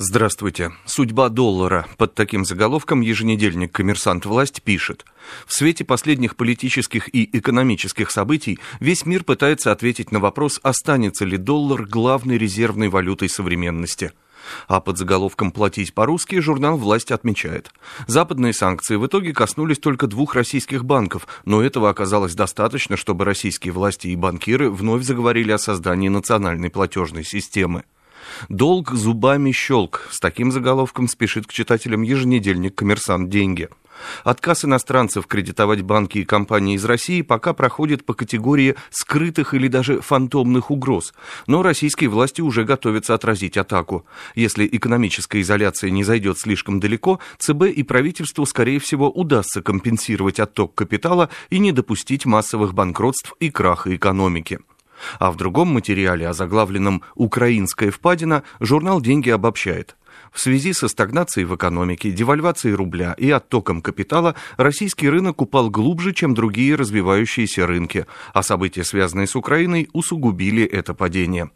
Здравствуйте. Судьба доллара. Под таким заголовком еженедельник «Коммерсант. Власть» пишет. В свете последних политических и экономических событий весь мир пытается ответить на вопрос, останется ли доллар главной резервной валютой современности. А под заголовком «Платить по-русски» журнал «Власть» отмечает. Западные санкции в итоге коснулись только двух российских банков, но этого оказалось достаточно, чтобы российские власти и банкиры вновь заговорили о создании национальной платежной системы. Долг зубами щелк. С таким заголовком спешит к читателям еженедельник «Коммерсант. Деньги». Отказ иностранцев кредитовать банки и компании из России пока проходит по категории скрытых или даже фантомных угроз. Но российские власти уже готовятся отразить атаку. Если экономическая изоляция не зайдет слишком далеко, ЦБ и правительству, скорее всего, удастся компенсировать отток капитала и не допустить массовых банкротств и краха экономики. А в другом материале, озаглавленном «Украинская впадина», журнал «Деньги» обобщает. В связи со стагнацией в экономике, девальвацией рубля и оттоком капитала российский рынок упал глубже, чем другие развивающиеся рынки, а события, связанные с Украиной, усугубили это падение.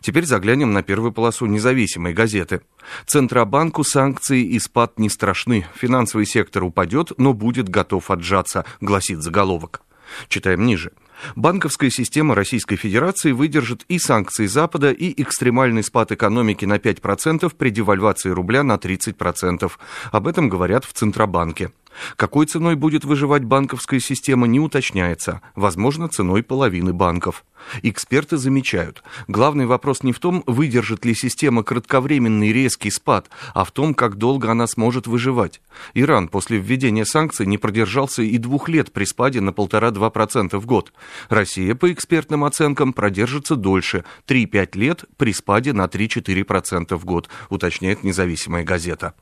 Теперь заглянем на первую полосу независимой газеты. Центробанку санкции и спад не страшны. Финансовый сектор упадет, но будет готов отжаться, гласит заголовок. Читаем ниже. Банковская система Российской Федерации выдержит и санкции Запада, и экстремальный спад экономики на 5% при девальвации рубля на 30%. Об этом говорят в Центробанке. Какой ценой будет выживать банковская система, не уточняется. Возможно, ценой половины банков. Эксперты замечают, главный вопрос не в том, выдержит ли система кратковременный резкий спад, а в том, как долго она сможет выживать. Иран после введения санкций не продержался и двух лет при спаде на 1,5-2% в год. Россия, по экспертным оценкам, продержится дольше, 3-5 лет при спаде на 3-4% в год, уточняет независимая газета.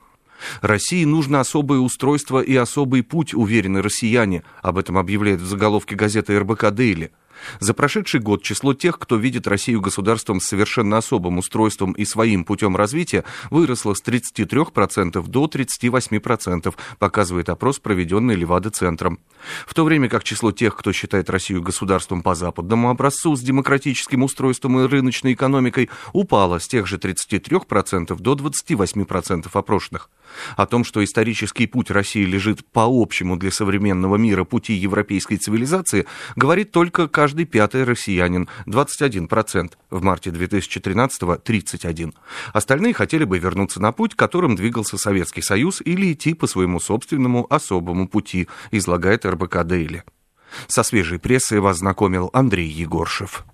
России нужно особое устройство и особый путь, уверены россияне. Об этом объявляет в заголовке газеты РБК «Дейли». За прошедший год число тех, кто видит Россию государством с совершенно особым устройством и своим путем развития, выросло с 33% до 38%, показывает опрос, проведенный Левада-центром. В то время как число тех, кто считает Россию государством по западному образцу с демократическим устройством и рыночной экономикой, упало с тех же 33% до 28% опрошенных. О том, что исторический путь России лежит по общему для современного мира пути европейской цивилизации, говорит только каждый каждый пятый россиянин, 21%, в марте 2013-го 31%. Остальные хотели бы вернуться на путь, которым двигался Советский Союз, или идти по своему собственному особому пути, излагает РБК Дейли. Со свежей прессой вас знакомил Андрей Егоршев.